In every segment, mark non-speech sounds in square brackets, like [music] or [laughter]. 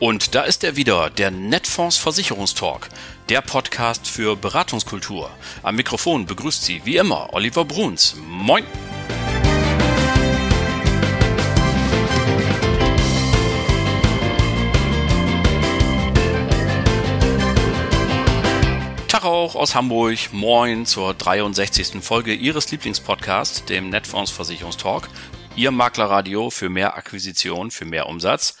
Und da ist er wieder, der Netfonds Versicherungstalk, der Podcast für Beratungskultur. Am Mikrofon begrüßt Sie wie immer Oliver Bruns. Moin! Tag auch aus Hamburg. Moin zur 63. Folge Ihres Lieblingspodcasts, dem Netfonds Versicherungstalk. Ihr Maklerradio für mehr Akquisition, für mehr Umsatz.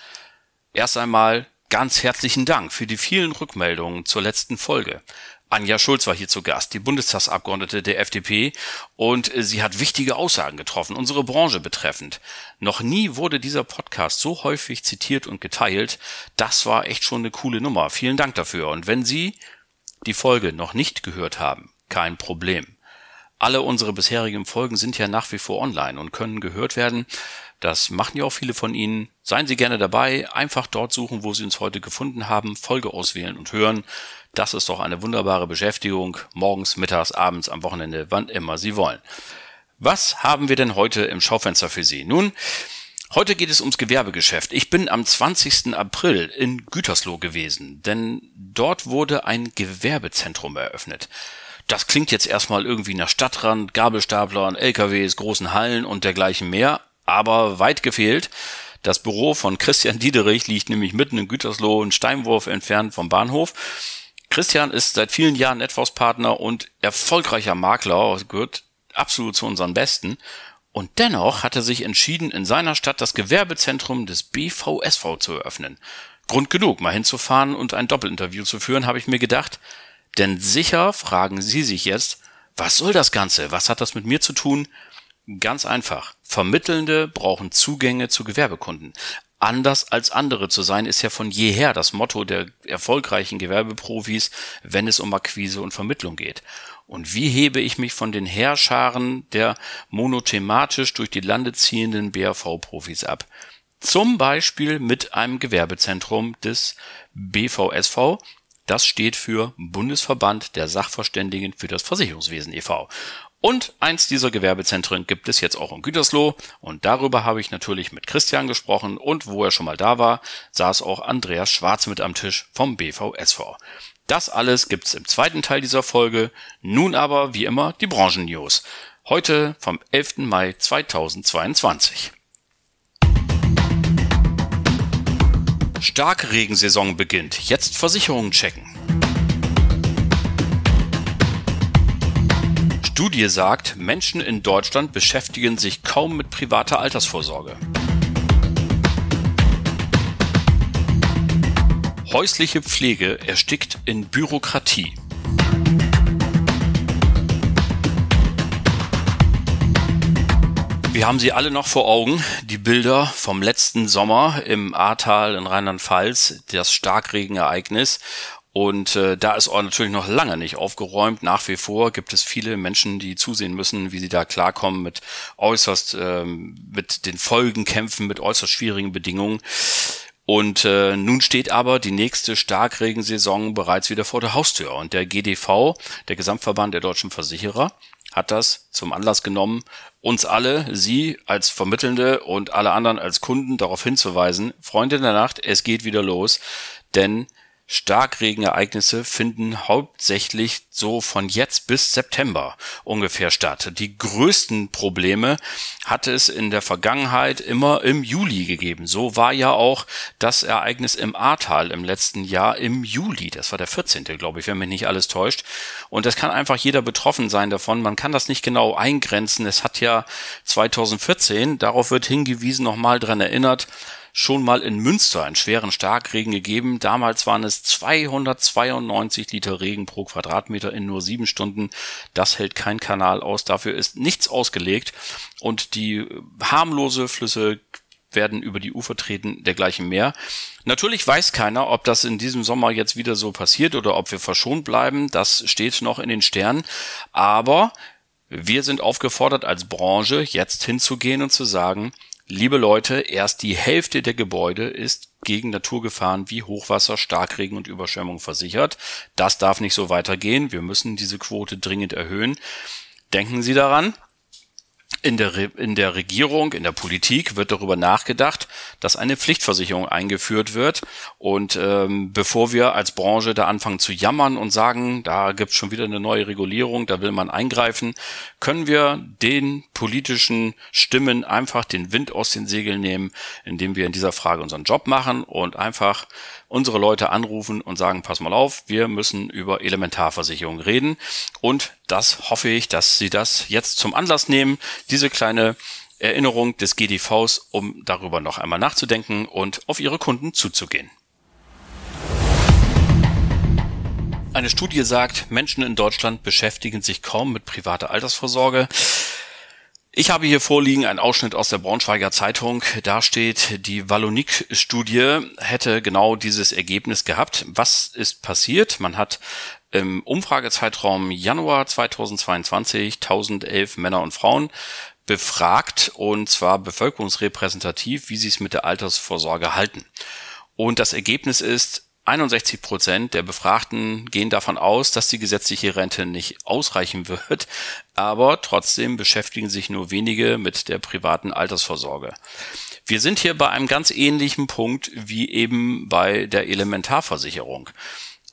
Erst einmal ganz herzlichen Dank für die vielen Rückmeldungen zur letzten Folge. Anja Schulz war hier zu Gast, die Bundestagsabgeordnete der FDP, und sie hat wichtige Aussagen getroffen, unsere Branche betreffend. Noch nie wurde dieser Podcast so häufig zitiert und geteilt. Das war echt schon eine coole Nummer. Vielen Dank dafür. Und wenn Sie die Folge noch nicht gehört haben, kein Problem. Alle unsere bisherigen Folgen sind ja nach wie vor online und können gehört werden. Das machen ja auch viele von Ihnen. Seien Sie gerne dabei, einfach dort suchen, wo Sie uns heute gefunden haben, Folge auswählen und hören. Das ist doch eine wunderbare Beschäftigung, morgens, mittags, abends, am Wochenende, wann immer Sie wollen. Was haben wir denn heute im Schaufenster für Sie? Nun, heute geht es ums Gewerbegeschäft. Ich bin am 20. April in Gütersloh gewesen, denn dort wurde ein Gewerbezentrum eröffnet. Das klingt jetzt erstmal irgendwie nach Stadtrand, Gabelstaplern, LKWs, großen Hallen und dergleichen mehr, aber weit gefehlt. Das Büro von Christian Diederich liegt nämlich mitten in Gütersloh, einen Steinwurf entfernt vom Bahnhof. Christian ist seit vielen Jahren Networks-Partner und erfolgreicher Makler, gehört absolut zu unseren Besten. Und dennoch hat er sich entschieden, in seiner Stadt das Gewerbezentrum des BVSV zu eröffnen. Grund genug, mal hinzufahren und ein Doppelinterview zu führen, habe ich mir gedacht. Denn sicher fragen Sie sich jetzt, was soll das Ganze? Was hat das mit mir zu tun? Ganz einfach. Vermittelnde brauchen Zugänge zu Gewerbekunden. Anders als andere zu sein, ist ja von jeher das Motto der erfolgreichen Gewerbeprofis, wenn es um Akquise und Vermittlung geht. Und wie hebe ich mich von den Heerscharen der monothematisch durch die Lande ziehenden BAV-Profis ab? Zum Beispiel mit einem Gewerbezentrum des BVSV, das steht für Bundesverband der Sachverständigen für das Versicherungswesen e.V. Und eins dieser Gewerbezentren gibt es jetzt auch in Gütersloh und darüber habe ich natürlich mit Christian gesprochen und wo er schon mal da war, saß auch Andreas Schwarz mit am Tisch vom BVSV. Das alles gibt's im zweiten Teil dieser Folge. Nun aber, wie immer, die Branchen-News. Heute vom 11. Mai 2022. Starkregensaison beginnt. Jetzt Versicherungen checken. Studie sagt, Menschen in Deutschland beschäftigen sich kaum mit privater Altersvorsorge. Häusliche Pflege erstickt in Bürokratie. Wir haben sie alle noch vor Augen, die Bilder vom letzten Sommer im Ahrtal in Rheinland-Pfalz, das Starkregenereignis. Und äh, da ist auch natürlich noch lange nicht aufgeräumt. Nach wie vor gibt es viele Menschen, die zusehen müssen, wie sie da klarkommen mit äußerst, ähm, mit den Folgen kämpfen, mit äußerst schwierigen Bedingungen. Und äh, nun steht aber die nächste Starkregensaison bereits wieder vor der Haustür. Und der GDV, der Gesamtverband der deutschen Versicherer, hat das zum Anlass genommen, uns alle, Sie als Vermittelnde und alle anderen als Kunden darauf hinzuweisen, Freunde der Nacht, es geht wieder los, denn Starkregenereignisse finden hauptsächlich so von jetzt bis September ungefähr statt. Die größten Probleme hatte es in der Vergangenheit immer im Juli gegeben. So war ja auch das Ereignis im Ahrtal im letzten Jahr im Juli. Das war der 14. glaube ich, wenn mich nicht alles täuscht. Und das kann einfach jeder betroffen sein davon. Man kann das nicht genau eingrenzen. Es hat ja 2014, darauf wird hingewiesen, nochmal dran erinnert, schon mal in Münster einen schweren Starkregen gegeben. Damals waren es 292 Liter Regen pro Quadratmeter in nur sieben Stunden. Das hält kein Kanal aus. Dafür ist nichts ausgelegt. Und die harmlose Flüsse werden über die Ufer treten, dergleichen mehr. Natürlich weiß keiner, ob das in diesem Sommer jetzt wieder so passiert oder ob wir verschont bleiben. Das steht noch in den Sternen. Aber wir sind aufgefordert als Branche jetzt hinzugehen und zu sagen, Liebe Leute, erst die Hälfte der Gebäude ist gegen Naturgefahren wie Hochwasser, Starkregen und Überschwemmung versichert. Das darf nicht so weitergehen. Wir müssen diese Quote dringend erhöhen. Denken Sie daran. In der, Re in der Regierung, in der Politik wird darüber nachgedacht, dass eine Pflichtversicherung eingeführt wird. Und ähm, bevor wir als Branche da anfangen zu jammern und sagen, da gibt's schon wieder eine neue Regulierung, da will man eingreifen, können wir den politischen Stimmen einfach den Wind aus den Segeln nehmen, indem wir in dieser Frage unseren Job machen und einfach unsere Leute anrufen und sagen, pass mal auf, wir müssen über Elementarversicherung reden. Und das hoffe ich, dass Sie das jetzt zum Anlass nehmen, diese kleine Erinnerung des GDVs, um darüber noch einmal nachzudenken und auf Ihre Kunden zuzugehen. Eine Studie sagt, Menschen in Deutschland beschäftigen sich kaum mit privater Altersvorsorge. Ich habe hier vorliegen einen Ausschnitt aus der Braunschweiger Zeitung. Da steht, die Wallonik-Studie hätte genau dieses Ergebnis gehabt. Was ist passiert? Man hat im Umfragezeitraum Januar 2022 1011 Männer und Frauen befragt und zwar bevölkerungsrepräsentativ, wie sie es mit der Altersvorsorge halten. Und das Ergebnis ist, 61 Prozent der Befragten gehen davon aus, dass die gesetzliche Rente nicht ausreichen wird, aber trotzdem beschäftigen sich nur wenige mit der privaten Altersvorsorge. Wir sind hier bei einem ganz ähnlichen Punkt wie eben bei der Elementarversicherung.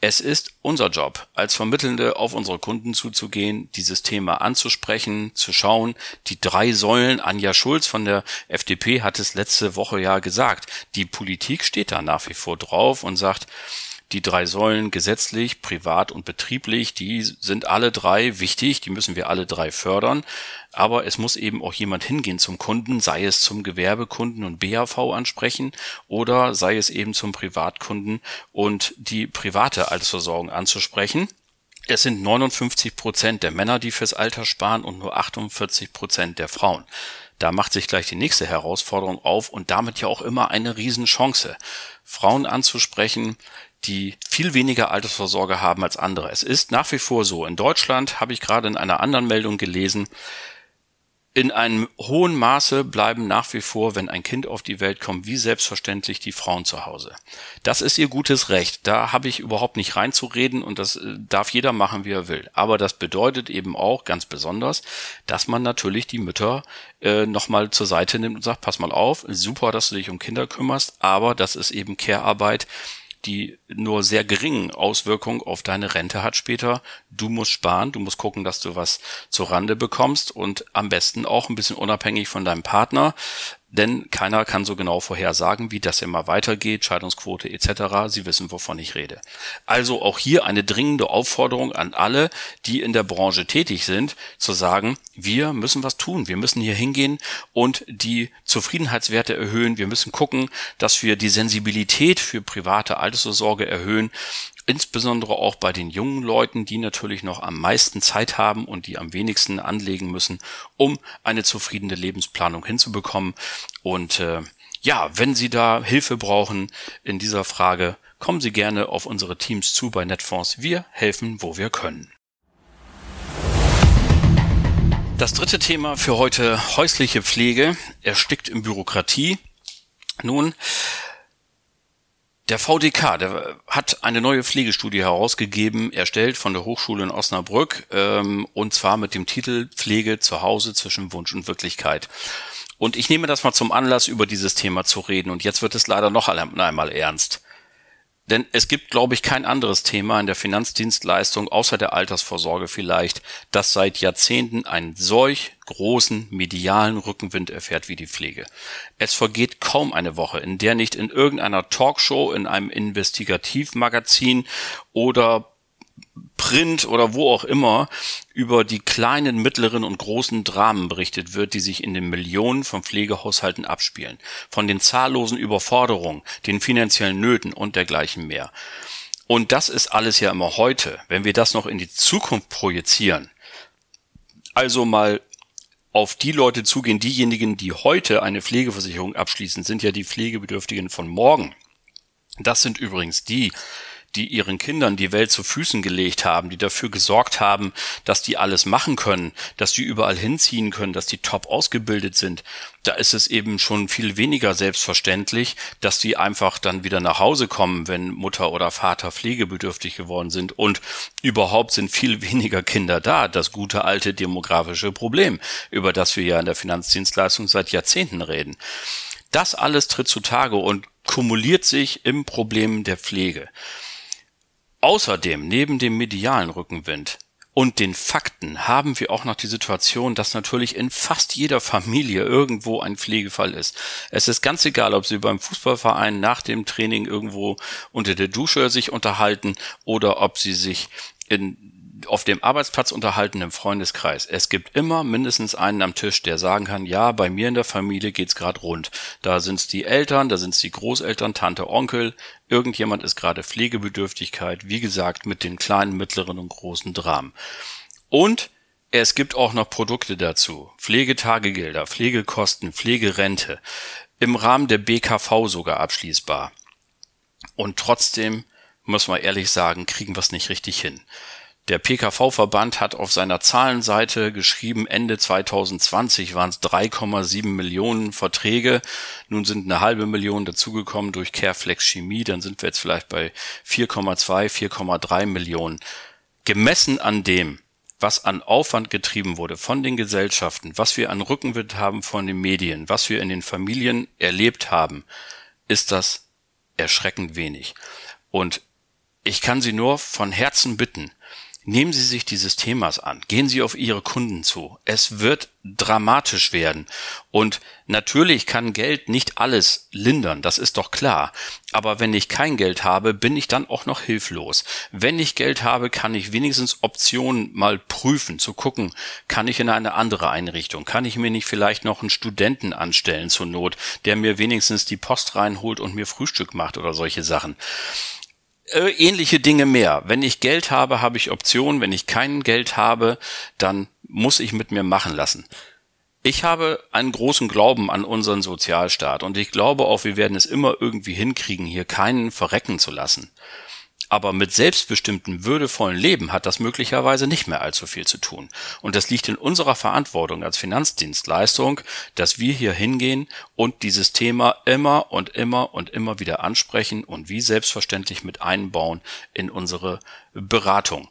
Es ist unser Job, als Vermittelnde auf unsere Kunden zuzugehen, dieses Thema anzusprechen, zu schauen. Die drei Säulen, Anja Schulz von der FDP hat es letzte Woche ja gesagt. Die Politik steht da nach wie vor drauf und sagt, die drei Säulen gesetzlich, privat und betrieblich, die sind alle drei wichtig, die müssen wir alle drei fördern. Aber es muss eben auch jemand hingehen zum Kunden, sei es zum Gewerbekunden und BAV ansprechen oder sei es eben zum Privatkunden und die private Altersversorgung anzusprechen. Es sind 59 Prozent der Männer, die fürs Alter sparen und nur 48 Prozent der Frauen. Da macht sich gleich die nächste Herausforderung auf und damit ja auch immer eine Riesenchance. Frauen anzusprechen, die viel weniger Altersvorsorge haben als andere. Es ist nach wie vor so. In Deutschland habe ich gerade in einer anderen Meldung gelesen, in einem hohen Maße bleiben nach wie vor, wenn ein Kind auf die Welt kommt, wie selbstverständlich die Frauen zu Hause. Das ist ihr gutes Recht. Da habe ich überhaupt nicht reinzureden und das äh, darf jeder machen, wie er will. Aber das bedeutet eben auch ganz besonders, dass man natürlich die Mütter äh, nochmal zur Seite nimmt und sagt, pass mal auf, super, dass du dich um Kinder kümmerst, aber das ist eben Care-Arbeit die nur sehr geringen Auswirkungen auf deine Rente hat später. Du musst sparen, du musst gucken, dass du was zur Rande bekommst und am besten auch ein bisschen unabhängig von deinem Partner denn keiner kann so genau vorhersagen, wie das immer weitergeht, Scheidungsquote etc. Sie wissen, wovon ich rede. Also auch hier eine dringende Aufforderung an alle, die in der Branche tätig sind, zu sagen, wir müssen was tun, wir müssen hier hingehen und die Zufriedenheitswerte erhöhen, wir müssen gucken, dass wir die Sensibilität für private Altersvorsorge erhöhen insbesondere auch bei den jungen Leuten, die natürlich noch am meisten Zeit haben und die am wenigsten anlegen müssen, um eine zufriedene Lebensplanung hinzubekommen. Und äh, ja, wenn Sie da Hilfe brauchen in dieser Frage, kommen Sie gerne auf unsere Teams zu bei Netfonds. Wir helfen, wo wir können. Das dritte Thema für heute häusliche Pflege erstickt in Bürokratie. Nun, der VDK, der hat eine neue Pflegestudie herausgegeben, erstellt von der Hochschule in Osnabrück, ähm, und zwar mit dem Titel Pflege zu Hause zwischen Wunsch und Wirklichkeit. Und ich nehme das mal zum Anlass, über dieses Thema zu reden. Und jetzt wird es leider noch einmal ernst. Denn es gibt, glaube ich, kein anderes Thema in der Finanzdienstleistung außer der Altersvorsorge vielleicht, das seit Jahrzehnten einen solch großen medialen Rückenwind erfährt wie die Pflege. Es vergeht kaum eine Woche, in der nicht in irgendeiner Talkshow, in einem Investigativmagazin oder Print oder wo auch immer über die kleinen, mittleren und großen Dramen berichtet wird, die sich in den Millionen von Pflegehaushalten abspielen, von den zahllosen Überforderungen, den finanziellen Nöten und dergleichen mehr. Und das ist alles ja immer heute. Wenn wir das noch in die Zukunft projizieren, also mal auf die Leute zugehen, diejenigen, die heute eine Pflegeversicherung abschließen, sind ja die Pflegebedürftigen von morgen. Das sind übrigens die, die ihren Kindern die Welt zu Füßen gelegt haben, die dafür gesorgt haben, dass die alles machen können, dass die überall hinziehen können, dass die top ausgebildet sind, da ist es eben schon viel weniger selbstverständlich, dass die einfach dann wieder nach Hause kommen, wenn Mutter oder Vater pflegebedürftig geworden sind. Und überhaupt sind viel [laughs] weniger Kinder da. Das gute alte demografische Problem, über das wir ja in der Finanzdienstleistung seit Jahrzehnten reden. Das alles tritt zutage und kumuliert sich im Problem der Pflege. Außerdem, neben dem medialen Rückenwind, und den Fakten haben wir auch noch die Situation, dass natürlich in fast jeder Familie irgendwo ein Pflegefall ist. Es ist ganz egal, ob Sie beim Fußballverein nach dem Training irgendwo unter der Dusche sich unterhalten oder ob Sie sich in auf dem Arbeitsplatz unterhalten im Freundeskreis. Es gibt immer mindestens einen am Tisch, der sagen kann, ja, bei mir in der Familie geht's gerade rund. Da sind's die Eltern, da sind's die Großeltern, Tante, Onkel, irgendjemand ist gerade Pflegebedürftigkeit, wie gesagt, mit den kleinen, mittleren und großen Dramen. Und es gibt auch noch Produkte dazu. Pflegetagegelder, Pflegekosten, Pflegerente. Im Rahmen der BKV sogar abschließbar. Und trotzdem, muss man ehrlich sagen, kriegen wir es nicht richtig hin. Der PKV-Verband hat auf seiner Zahlenseite geschrieben, Ende 2020 waren es 3,7 Millionen Verträge. Nun sind eine halbe Million dazugekommen durch Careflex Chemie. Dann sind wir jetzt vielleicht bei 4,2, 4,3 Millionen. Gemessen an dem, was an Aufwand getrieben wurde von den Gesellschaften, was wir an Rückenwind haben von den Medien, was wir in den Familien erlebt haben, ist das erschreckend wenig. Und ich kann Sie nur von Herzen bitten, Nehmen Sie sich dieses Themas an. Gehen Sie auf Ihre Kunden zu. Es wird dramatisch werden. Und natürlich kann Geld nicht alles lindern, das ist doch klar. Aber wenn ich kein Geld habe, bin ich dann auch noch hilflos. Wenn ich Geld habe, kann ich wenigstens Optionen mal prüfen, zu gucken, kann ich in eine andere Einrichtung, kann ich mir nicht vielleicht noch einen Studenten anstellen zur Not, der mir wenigstens die Post reinholt und mir Frühstück macht oder solche Sachen. Äh, ähnliche Dinge mehr. Wenn ich Geld habe, habe ich Optionen. Wenn ich kein Geld habe, dann muss ich mit mir machen lassen. Ich habe einen großen Glauben an unseren Sozialstaat und ich glaube auch, wir werden es immer irgendwie hinkriegen, hier keinen verrecken zu lassen. Aber mit selbstbestimmtem, würdevollen Leben hat das möglicherweise nicht mehr allzu viel zu tun. Und das liegt in unserer Verantwortung als Finanzdienstleistung, dass wir hier hingehen und dieses Thema immer und immer und immer wieder ansprechen und wie selbstverständlich mit einbauen in unsere Beratung.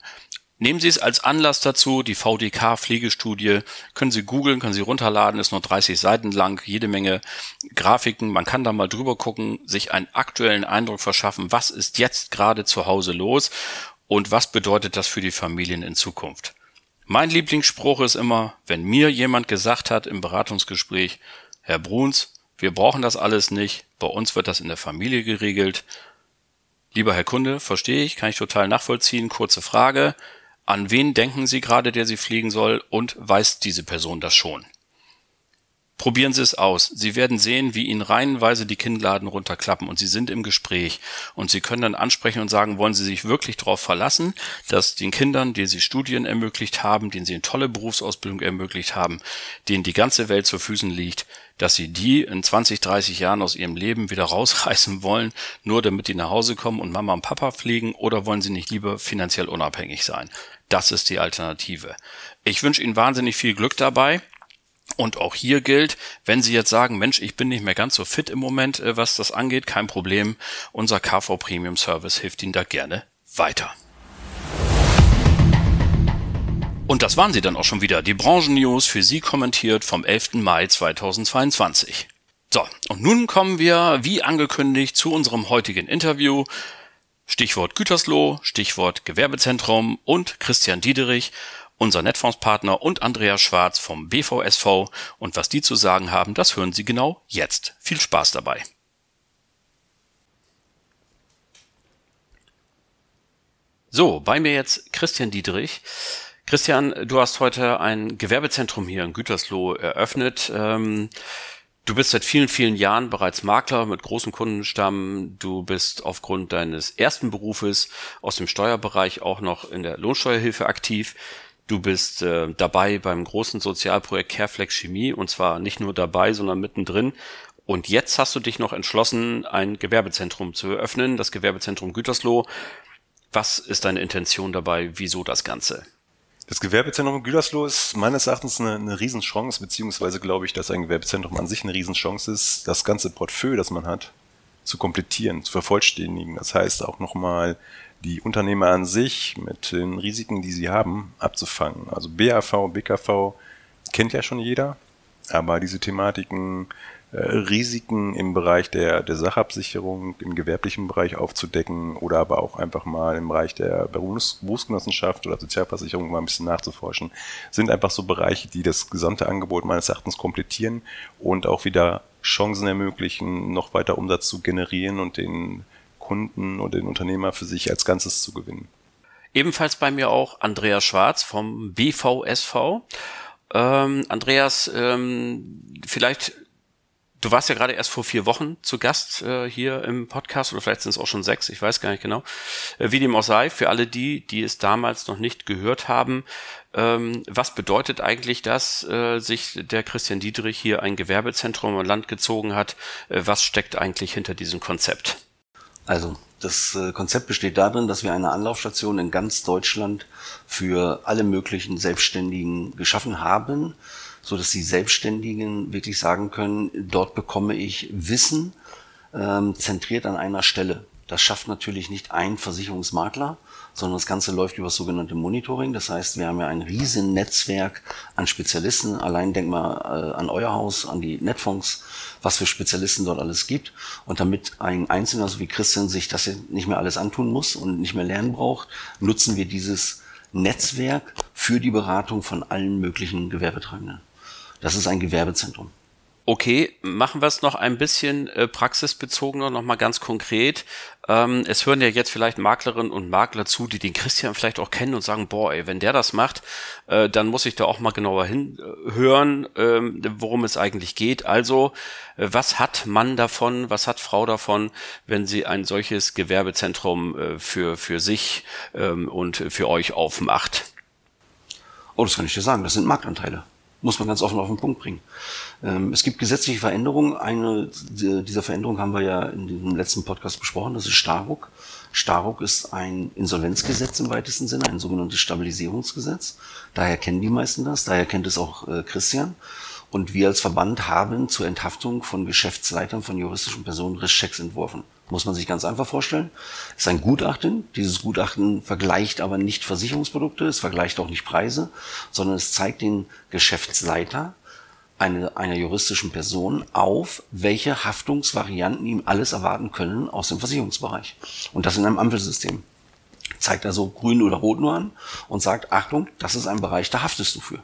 Nehmen Sie es als Anlass dazu, die VDK-Pflegestudie, können Sie googeln, können Sie runterladen, ist nur 30 Seiten lang, jede Menge Grafiken, man kann da mal drüber gucken, sich einen aktuellen Eindruck verschaffen, was ist jetzt gerade zu Hause los und was bedeutet das für die Familien in Zukunft. Mein Lieblingsspruch ist immer, wenn mir jemand gesagt hat im Beratungsgespräch, Herr Bruns, wir brauchen das alles nicht, bei uns wird das in der Familie geregelt. Lieber Herr Kunde, verstehe ich, kann ich total nachvollziehen, kurze Frage. An wen denken Sie gerade, der Sie fliegen soll und weiß diese Person das schon? Probieren Sie es aus. Sie werden sehen, wie Ihnen reihenweise die Kinnladen runterklappen und Sie sind im Gespräch. Und Sie können dann ansprechen und sagen, wollen Sie sich wirklich darauf verlassen, dass den Kindern, die Sie Studien ermöglicht haben, denen Sie eine tolle Berufsausbildung ermöglicht haben, denen die ganze Welt zu Füßen liegt, dass Sie die in 20, 30 Jahren aus ihrem Leben wieder [laughs] rausreißen wollen, nur damit die nach Hause kommen und Mama und Papa pflegen, oder wollen Sie nicht lieber finanziell unabhängig sein? Das ist die Alternative. Ich wünsche Ihnen wahnsinnig viel Glück dabei. Und auch hier gilt, wenn Sie jetzt sagen, Mensch, ich bin nicht mehr ganz so fit im Moment, äh, was das angeht, kein Problem. Unser KV Premium Service hilft Ihnen da gerne weiter. Und das waren sie dann auch schon wieder, die Branchennews für Sie kommentiert vom 11. Mai 2022. So, und nun kommen wir, wie angekündigt, zu unserem heutigen Interview. Stichwort Gütersloh, Stichwort Gewerbezentrum und Christian Diederich, unser Netfondspartner und Andreas Schwarz vom BVSV. Und was die zu sagen haben, das hören Sie genau jetzt. Viel Spaß dabei. So, bei mir jetzt Christian Dietrich. Christian, du hast heute ein Gewerbezentrum hier in Gütersloh eröffnet. Ähm, Du bist seit vielen, vielen Jahren bereits Makler mit großem Kundenstamm. Du bist aufgrund deines ersten Berufes aus dem Steuerbereich auch noch in der Lohnsteuerhilfe aktiv. Du bist äh, dabei beim großen Sozialprojekt Careflex Chemie und zwar nicht nur dabei, sondern mittendrin. Und jetzt hast du dich noch entschlossen, ein Gewerbezentrum zu eröffnen, das Gewerbezentrum Gütersloh. Was ist deine Intention dabei? Wieso das Ganze? Das Gewerbezentrum Gütersloh ist meines Erachtens eine, eine Riesenchance, beziehungsweise glaube ich, dass ein Gewerbezentrum an sich eine Riesenchance ist, das ganze Portfolio, das man hat, zu komplettieren, zu vervollständigen. Das heißt auch nochmal die Unternehmer an sich mit den Risiken, die sie haben, abzufangen. Also BAV, BKV kennt ja schon jeder, aber diese Thematiken äh, Risiken im Bereich der, der Sachabsicherung, im gewerblichen Bereich aufzudecken oder aber auch einfach mal im Bereich der Berufs Berufsgenossenschaft oder Sozialversicherung mal ein bisschen nachzuforschen, sind einfach so Bereiche, die das gesamte Angebot meines Erachtens komplettieren und auch wieder Chancen ermöglichen, noch weiter Umsatz zu generieren und den Kunden und den Unternehmer für sich als Ganzes zu gewinnen. Ebenfalls bei mir auch Andreas Schwarz vom BVSV. Ähm, Andreas, ähm, vielleicht Du warst ja gerade erst vor vier Wochen zu Gast äh, hier im Podcast oder vielleicht sind es auch schon sechs, ich weiß gar nicht genau. Äh, wie dem auch sei, für alle die, die es damals noch nicht gehört haben, ähm, was bedeutet eigentlich das, äh, sich der Christian Dietrich hier ein Gewerbezentrum im Land gezogen hat? Äh, was steckt eigentlich hinter diesem Konzept? Also das äh, Konzept besteht darin, dass wir eine Anlaufstation in ganz Deutschland für alle möglichen Selbstständigen geschaffen haben so dass die Selbstständigen wirklich sagen können, dort bekomme ich Wissen ähm, zentriert an einer Stelle. Das schafft natürlich nicht ein Versicherungsmakler, sondern das Ganze läuft über das sogenannte Monitoring. Das heißt, wir haben ja ein riesen Netzwerk an Spezialisten. Allein denk mal äh, an euer Haus, an die Netfonds, was für Spezialisten dort alles gibt. Und damit ein Einzelner, so wie Christian, sich das nicht mehr alles antun muss und nicht mehr lernen braucht, nutzen wir dieses Netzwerk für die Beratung von allen möglichen Gewerbetreibenden. Das ist ein Gewerbezentrum. Okay, machen wir es noch ein bisschen äh, praxisbezogener, noch mal ganz konkret. Ähm, es hören ja jetzt vielleicht Maklerinnen und Makler zu, die den Christian vielleicht auch kennen und sagen, boah, ey, wenn der das macht, äh, dann muss ich da auch mal genauer hinhören, äh, worum es eigentlich geht. Also, äh, was hat Mann davon, was hat Frau davon, wenn sie ein solches Gewerbezentrum äh, für, für sich ähm, und für euch aufmacht? Oh, das kann ich dir sagen, das sind Marktanteile muss man ganz offen auf den Punkt bringen. Ähm, es gibt gesetzliche Veränderungen. Eine dieser Veränderungen haben wir ja in dem letzten Podcast besprochen. Das ist Staruk. Staruk ist ein Insolvenzgesetz im weitesten Sinne, ein sogenanntes Stabilisierungsgesetz. Daher kennen die meisten das. Daher kennt es auch äh, Christian. Und wir als Verband haben zur Enthaftung von Geschäftsleitern von juristischen Personen Risschecks entworfen. Muss man sich ganz einfach vorstellen. Es ist ein Gutachten. Dieses Gutachten vergleicht aber nicht Versicherungsprodukte, es vergleicht auch nicht Preise, sondern es zeigt den Geschäftsleiter eine, einer juristischen Person auf, welche Haftungsvarianten ihm alles erwarten können aus dem Versicherungsbereich. Und das in einem Ampelsystem. Zeigt also grün oder rot nur an und sagt, Achtung, das ist ein Bereich, da haftest du für.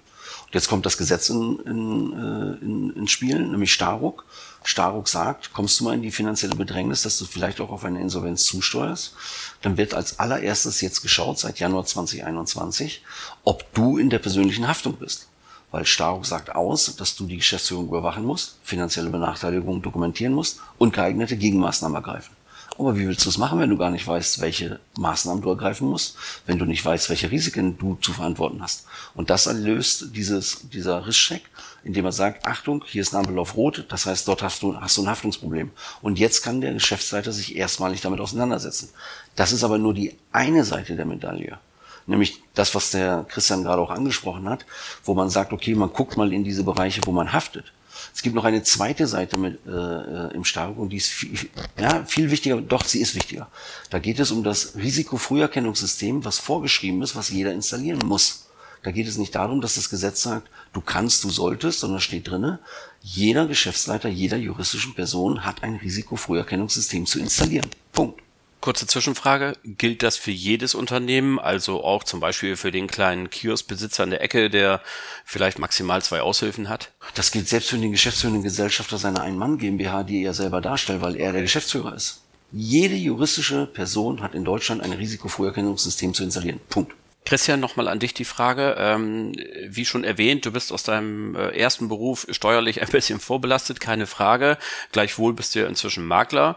Jetzt kommt das Gesetz in, in, äh, in, ins Spiel, nämlich Staruk. Staruk sagt, kommst du mal in die finanzielle Bedrängnis, dass du vielleicht auch auf eine Insolvenz zusteuerst, dann wird als allererstes jetzt geschaut, seit Januar 2021, ob du in der persönlichen Haftung bist. Weil Staruk sagt aus, dass du die Geschäftsführung überwachen musst, finanzielle Benachteiligung dokumentieren musst und geeignete Gegenmaßnahmen ergreifen. Aber wie willst du es machen, wenn du gar nicht weißt, welche Maßnahmen du ergreifen musst, wenn du nicht weißt, welche Risiken du zu verantworten hast? Und das löst dieses, dieser Risscheck, indem er sagt, Achtung, hier ist eine Ampel auf Rot, das heißt, dort hast du, hast du ein Haftungsproblem. Und jetzt kann der Geschäftsleiter sich erstmalig damit auseinandersetzen. Das ist aber nur die eine Seite der Medaille. Nämlich das, was der Christian gerade auch angesprochen hat, wo man sagt, okay, man guckt mal in diese Bereiche, wo man haftet. Es gibt noch eine zweite Seite mit, äh, äh, im Stark und die ist viel, ja, viel wichtiger, doch, sie ist wichtiger. Da geht es um das Risikofrüherkennungssystem, was vorgeschrieben ist, was jeder installieren muss. Da geht es nicht darum, dass das Gesetz sagt, du kannst, du solltest, sondern steht drinne, jeder Geschäftsleiter jeder juristischen Person hat ein Risikofrüherkennungssystem zu installieren. Punkt. Kurze Zwischenfrage. Gilt das für jedes Unternehmen, also auch zum Beispiel für den kleinen Kioskbesitzer in der Ecke, der vielleicht maximal zwei Aushilfen hat? Das gilt selbst für den geschäftsführenden Gesellschafter seiner Ein-Mann GmbH, die er selber darstellt, weil er der Geschäftsführer ist. Jede juristische Person hat in Deutschland ein Risikofrüherkennungssystem zu installieren. Punkt. Christian, nochmal an dich die Frage. Ähm, wie schon erwähnt, du bist aus deinem äh, ersten Beruf steuerlich ein bisschen vorbelastet, keine Frage. Gleichwohl bist du ja inzwischen Makler.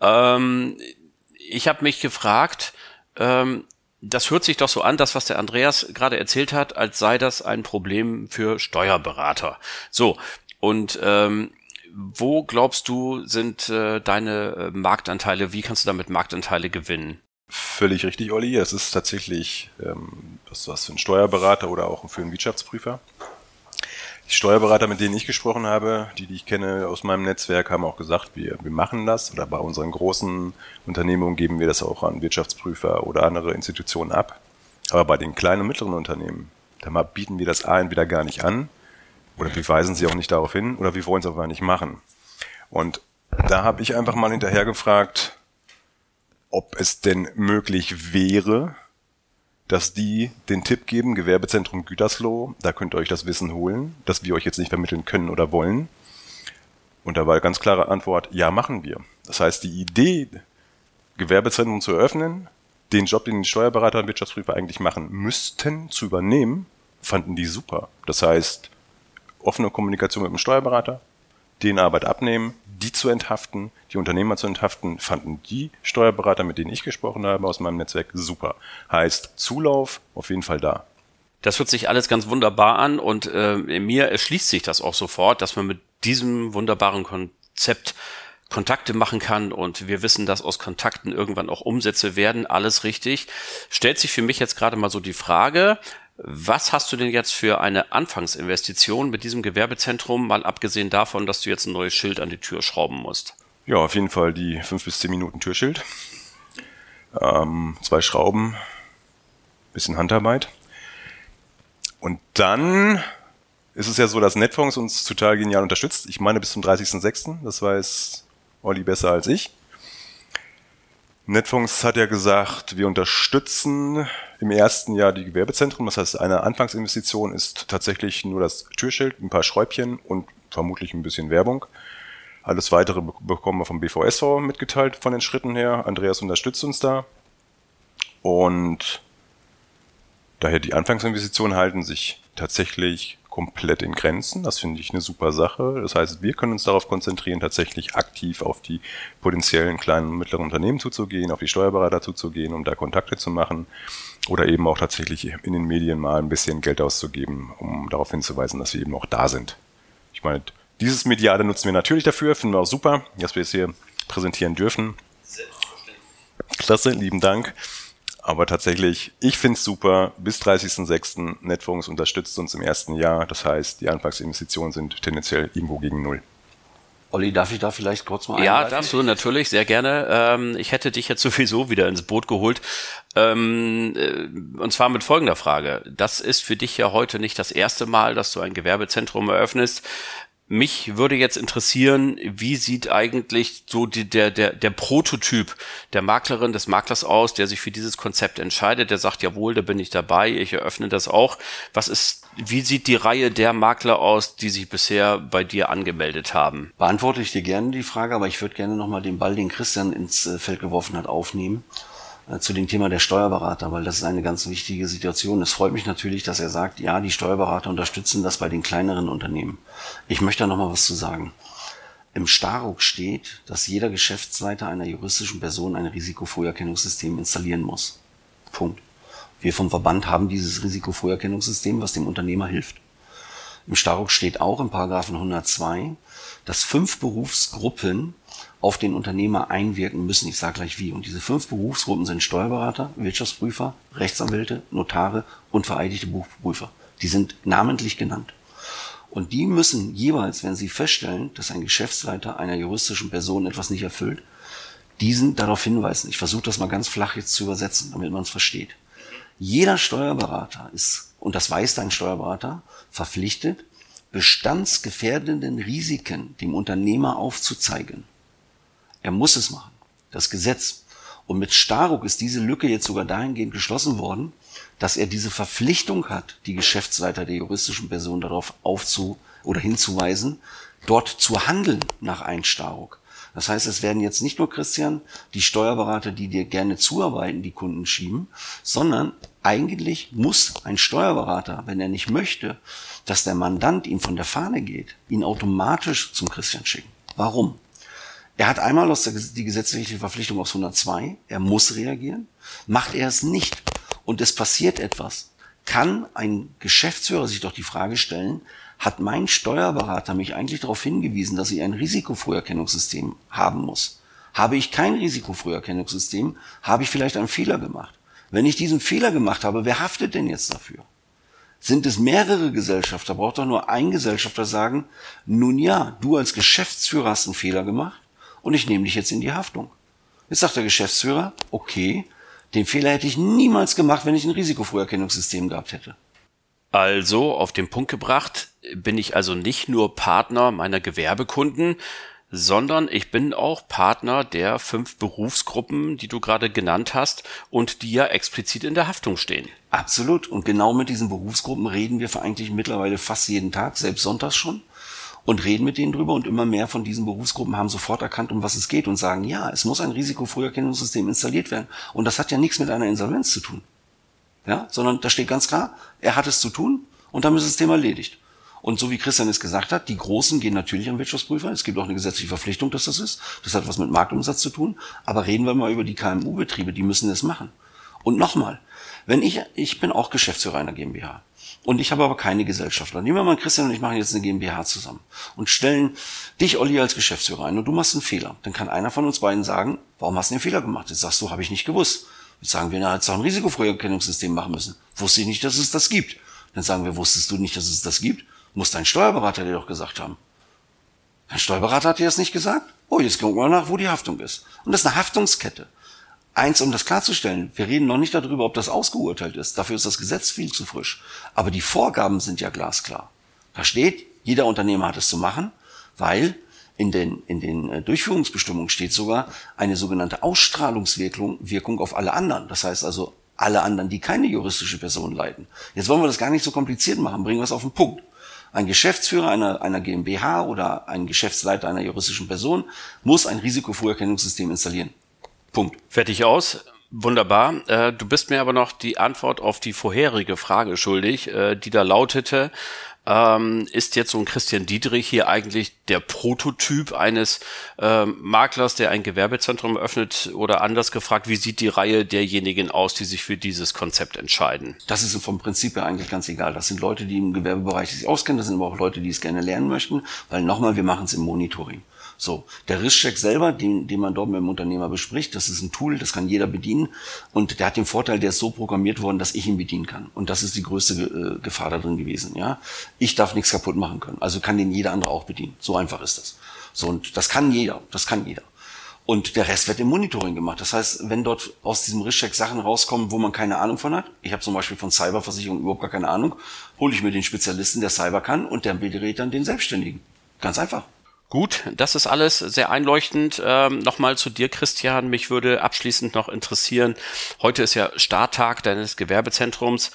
Ähm, ich habe mich gefragt, ähm, das hört sich doch so an, das, was der Andreas gerade erzählt hat, als sei das ein Problem für Steuerberater. So, und ähm, wo glaubst du, sind äh, deine äh, Marktanteile, wie kannst du damit Marktanteile gewinnen? Völlig richtig, Olli. Es ist tatsächlich ähm, was, was für einen Steuerberater oder auch für einen Wirtschaftsprüfer. Die Steuerberater, mit denen ich gesprochen habe, die, die ich kenne aus meinem Netzwerk, haben auch gesagt, wir, wir machen das oder bei unseren großen Unternehmungen geben wir das auch an Wirtschaftsprüfer oder andere Institutionen ab. Aber bei den kleinen und mittleren Unternehmen, da bieten wir das A entweder gar nicht an oder wir weisen sie auch nicht darauf hin oder wir wollen es auch gar nicht machen. Und da habe ich einfach mal hinterher gefragt, ob es denn möglich wäre, dass die den Tipp geben, Gewerbezentrum Gütersloh, da könnt ihr euch das Wissen holen, das wir euch jetzt nicht vermitteln können oder wollen. Und da war ganz klare Antwort, ja, machen wir. Das heißt, die Idee, Gewerbezentrum zu eröffnen, den Job, den die Steuerberater und Wirtschaftsprüfer eigentlich machen müssten, zu übernehmen, fanden die super. Das heißt, offene Kommunikation mit dem Steuerberater, den Arbeit abnehmen, die zu enthaften, die Unternehmer zu enthaften, fanden die Steuerberater, mit denen ich gesprochen habe, aus meinem Netzwerk super. Heißt, Zulauf auf jeden Fall da. Das hört sich alles ganz wunderbar an und äh, mir erschließt sich das auch sofort, dass man mit diesem wunderbaren Konzept Kontakte machen kann und wir wissen, dass aus Kontakten irgendwann auch Umsätze werden, alles richtig. Stellt sich für mich jetzt gerade mal so die Frage, was hast du denn jetzt für eine Anfangsinvestition mit diesem Gewerbezentrum, mal abgesehen davon, dass du jetzt ein neues Schild an die Tür schrauben musst? Ja, auf jeden Fall die fünf bis zehn Minuten Türschild. Ähm, zwei Schrauben, bisschen Handarbeit. Und dann ist es ja so, dass Netfonds uns total genial unterstützt. Ich meine bis zum 30.06., das weiß Olli besser als ich. Netfonds hat ja gesagt, wir unterstützen im ersten Jahr die Gewerbezentren. Das heißt, eine Anfangsinvestition ist tatsächlich nur das Türschild, ein paar Schräubchen und vermutlich ein bisschen Werbung. Alles weitere bekommen wir vom BVSV mitgeteilt von den Schritten her. Andreas unterstützt uns da. Und daher die Anfangsinvestitionen halten sich tatsächlich komplett in Grenzen. Das finde ich eine super Sache. Das heißt, wir können uns darauf konzentrieren, tatsächlich aktiv auf die potenziellen kleinen und mittleren Unternehmen zuzugehen, auf die Steuerberater zuzugehen, um da Kontakte zu machen oder eben auch tatsächlich in den Medien mal ein bisschen Geld auszugeben, um darauf hinzuweisen, dass wir eben auch da sind. Ich meine, dieses Mediale nutzen wir natürlich dafür, finden wir auch super, dass wir es hier präsentieren dürfen. Klasse, lieben Dank. Aber tatsächlich, ich finde es super. Bis 30.06. Netfonds unterstützt uns im ersten Jahr. Das heißt, die Anfangsinvestitionen sind tendenziell irgendwo gegen Null. Olli, darf ich da vielleicht kurz mal Ja, darfst du natürlich, sehr gerne. Ähm, ich hätte dich jetzt sowieso wieder ins Boot geholt. Ähm, äh, und zwar mit folgender Frage. Das ist für dich ja heute nicht das erste Mal, dass du ein Gewerbezentrum eröffnest. Mich würde jetzt interessieren, wie sieht eigentlich so die, der, der, der Prototyp der Maklerin, des Maklers aus, der sich für dieses Konzept entscheidet, der sagt, jawohl, da bin ich dabei, ich eröffne das auch. Was ist, wie sieht die Reihe der Makler aus, die sich bisher bei dir angemeldet haben? Beantworte ich dir gerne die Frage, aber ich würde gerne nochmal den Ball, den Christian ins äh, Feld geworfen hat, aufnehmen. Äh, zu dem Thema der Steuerberater, weil das ist eine ganz wichtige Situation. Es freut mich natürlich, dass er sagt, ja, die Steuerberater unterstützen das bei den kleineren Unternehmen. Ich möchte da noch mal was zu sagen. Im Staruk steht, dass jeder Geschäftsleiter einer juristischen Person ein Risikofrüherkennungssystem installieren muss. Punkt. Wir vom Verband haben dieses Risikofrüherkennungssystem, was dem Unternehmer hilft. Im Staruk steht auch im Paragraphen 102, dass fünf Berufsgruppen auf den Unternehmer einwirken müssen. Ich sage gleich wie. Und diese fünf Berufsgruppen sind Steuerberater, Wirtschaftsprüfer, Rechtsanwälte, Notare und vereidigte Buchprüfer. Die sind namentlich genannt. Und die müssen jeweils, wenn sie feststellen, dass ein Geschäftsleiter einer juristischen Person etwas nicht erfüllt, diesen darauf hinweisen. Ich versuche das mal ganz flach jetzt zu übersetzen, damit man es versteht. Jeder Steuerberater ist, und das weiß dein Steuerberater, verpflichtet, bestandsgefährdenden Risiken dem Unternehmer aufzuzeigen. Er muss es machen. Das Gesetz. Und mit Staruk ist diese Lücke jetzt sogar dahingehend geschlossen worden, dass er diese Verpflichtung hat, die Geschäftsleiter der juristischen Person darauf aufzu oder hinzuweisen, dort zu handeln nach Einstaruk. Das heißt, es werden jetzt nicht nur Christian, die Steuerberater, die dir gerne zuarbeiten, die Kunden schieben, sondern eigentlich muss ein Steuerberater, wenn er nicht möchte, dass der Mandant ihm von der Fahne geht, ihn automatisch zum Christian schicken. Warum? Er hat einmal aus der, die gesetzliche Verpflichtung aus 102, er muss reagieren. Macht er es nicht und es passiert etwas, kann ein Geschäftsführer sich doch die Frage stellen, hat mein Steuerberater mich eigentlich darauf hingewiesen, dass ich ein Risikofrüherkennungssystem haben muss? Habe ich kein Risikofrüherkennungssystem, habe ich vielleicht einen Fehler gemacht. Wenn ich diesen Fehler gemacht habe, wer haftet denn jetzt dafür? Sind es mehrere Gesellschafter, braucht doch nur ein Gesellschafter sagen, nun ja, du als Geschäftsführer hast einen Fehler gemacht und ich nehme dich jetzt in die Haftung. Jetzt sagt der Geschäftsführer, okay, den Fehler hätte ich niemals gemacht, wenn ich ein Risikofrüherkennungssystem gehabt hätte. Also, auf den Punkt gebracht, bin ich also nicht nur Partner meiner Gewerbekunden, sondern ich bin auch Partner der fünf Berufsgruppen, die du gerade genannt hast und die ja explizit in der Haftung stehen. Absolut. Und genau mit diesen Berufsgruppen reden wir eigentlich mittlerweile fast jeden Tag, selbst sonntags schon, und reden mit denen drüber. Und immer mehr von diesen Berufsgruppen haben sofort erkannt, um was es geht und sagen, ja, es muss ein Risikofrüherkennungssystem installiert werden. Und das hat ja nichts mit einer Insolvenz zu tun. Ja, sondern da steht ganz klar, er hat es zu tun und damit ist das Thema erledigt. Und so wie Christian es gesagt hat, die Großen gehen natürlich an Wirtschaftsprüfer. Es gibt auch eine gesetzliche Verpflichtung, dass das ist. Das hat was mit Marktumsatz zu tun. Aber reden wir mal über die KMU-Betriebe, die müssen es machen. Und nochmal, wenn ich, ich bin auch Geschäftsführer einer GmbH. Und ich habe aber keine Gesellschafter. Nehmen wir mal Christian und ich machen jetzt eine GmbH zusammen und stellen dich, Olli, als Geschäftsführer ein und du machst einen Fehler. Dann kann einer von uns beiden sagen, warum hast du den Fehler gemacht? Jetzt sagst du, habe ich nicht gewusst. Jetzt sagen wir, na, jetzt auch ein Risikofrüherkennungssystem machen müssen. Wusste ich nicht, dass es das gibt. Dann sagen wir, wusstest du nicht, dass es das gibt? Muss dein Steuerberater dir doch gesagt haben. Dein Steuerberater hat dir das nicht gesagt? Oh, jetzt gucken wir nach, wo die Haftung ist. Und das ist eine Haftungskette. Eins, um das klarzustellen, wir reden noch nicht darüber, ob das ausgeurteilt ist. Dafür ist das Gesetz viel zu frisch. Aber die Vorgaben sind ja glasklar. Da steht, jeder Unternehmer hat es zu machen, weil in den, in den äh, Durchführungsbestimmungen steht sogar eine sogenannte Ausstrahlungswirkung Wirkung auf alle anderen. Das heißt also, alle anderen, die keine juristische Person leiten. Jetzt wollen wir das gar nicht so kompliziert machen, bringen wir es auf den Punkt. Ein Geschäftsführer einer, einer GmbH oder ein Geschäftsleiter einer juristischen Person muss ein Risikofrüherkennungssystem installieren. Punkt. Fertig aus. Wunderbar. Äh, du bist mir aber noch die Antwort auf die vorherige Frage schuldig, äh, die da lautete, ähm, ist jetzt so ein Christian Dietrich hier eigentlich der Prototyp eines ähm, Maklers, der ein Gewerbezentrum öffnet oder anders gefragt, wie sieht die Reihe derjenigen aus, die sich für dieses Konzept entscheiden? Das ist vom Prinzip her eigentlich ganz egal. Das sind Leute, die im Gewerbebereich sich auskennen, das sind aber auch Leute, die es gerne lernen möchten, weil nochmal, wir machen es im Monitoring. So, der Risscheck selber, den, den man dort mit dem Unternehmer bespricht, das ist ein Tool, das kann jeder bedienen und der hat den Vorteil, der ist so programmiert worden, dass ich ihn bedienen kann und das ist die größte äh, Gefahr da drin gewesen. Ja, ich darf nichts kaputt machen können, also kann den jeder andere auch bedienen. So einfach ist das. So und das kann jeder, das kann jeder. Und der Rest wird im Monitoring gemacht. Das heißt, wenn dort aus diesem Rischcheck Sachen rauskommen, wo man keine Ahnung von hat, ich habe zum Beispiel von Cyberversicherung überhaupt gar keine Ahnung, hole ich mir den Spezialisten, der Cyber kann, und der berät dann den Selbstständigen. Ganz einfach. Gut, das ist alles sehr einleuchtend. Ähm, Nochmal zu dir, Christian. Mich würde abschließend noch interessieren, heute ist ja Starttag deines Gewerbezentrums.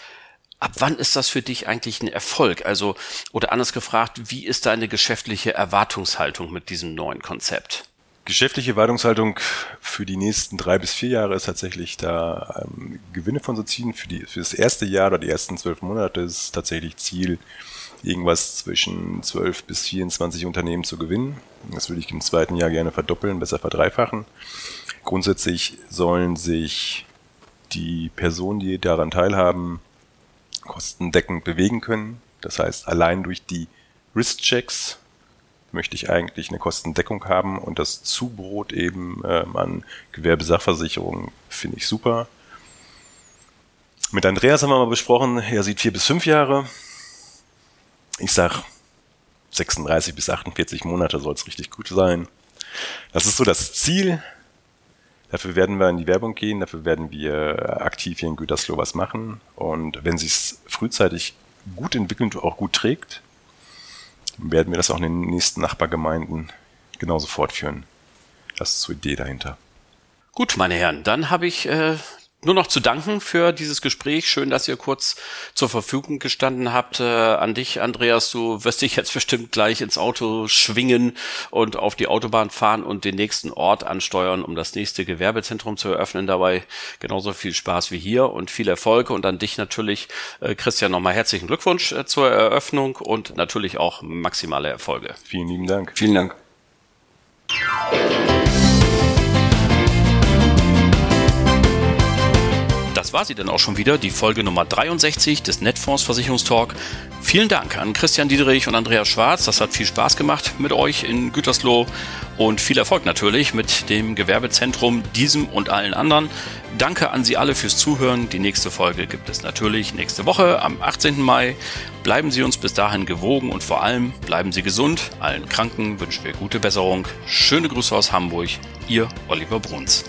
Ab wann ist das für dich eigentlich ein Erfolg? Also, oder anders gefragt, wie ist deine geschäftliche Erwartungshaltung mit diesem neuen Konzept? Geschäftliche Erwartungshaltung für die nächsten drei bis vier Jahre ist tatsächlich da ähm, Gewinne von zu ziehen. Für, die, für das erste Jahr oder die ersten zwölf Monate ist tatsächlich Ziel, irgendwas zwischen 12 bis 24 Unternehmen zu gewinnen. Das würde ich im zweiten Jahr gerne verdoppeln, besser verdreifachen. Grundsätzlich sollen sich die Personen, die daran teilhaben, kostendeckend bewegen können. Das heißt, allein durch die Risk-Checks möchte ich eigentlich eine Kostendeckung haben und das Zubrot eben ähm, an Gewerbesachversicherung finde ich super. Mit Andreas haben wir mal besprochen, er sieht vier bis fünf Jahre ich sag 36 bis 48 Monate soll es richtig gut sein. Das ist so das Ziel. Dafür werden wir in die Werbung gehen, dafür werden wir aktiv hier in Gütersloh was machen. Und wenn sich es frühzeitig gut entwickelt und auch gut trägt, werden wir das auch in den nächsten Nachbargemeinden genauso fortführen. Das ist die Idee dahinter. Gut, meine Herren, dann habe ich äh, nur noch zu danken für dieses Gespräch. Schön, dass ihr kurz zur Verfügung gestanden habt. Äh, an dich, Andreas, du wirst dich jetzt [laughs] bestimmt gleich ins Auto schwingen und auf die Autobahn fahren und den nächsten Ort ansteuern, um das nächste Gewerbezentrum zu eröffnen. Dabei genauso viel Spaß wie hier und viel Erfolg. Und an dich natürlich, äh, Christian, nochmal herzlichen Glückwunsch äh, zur Eröffnung und natürlich auch maximale Erfolge. Vielen lieben Dank. Vielen Dank. Das war sie dann auch schon wieder, die Folge Nummer 63 des Netfonds Versicherungstalk. Vielen Dank an Christian Diederich und Andreas Schwarz. Das hat viel Spaß gemacht mit euch in Gütersloh und viel Erfolg natürlich mit dem Gewerbezentrum, diesem und allen anderen. Danke an Sie alle fürs Zuhören. Die nächste Folge gibt es natürlich nächste Woche am 18. Mai. Bleiben Sie uns bis dahin gewogen und vor allem bleiben Sie gesund. Allen Kranken wünschen wir gute Besserung. Schöne Grüße aus Hamburg. Ihr Oliver Bruns.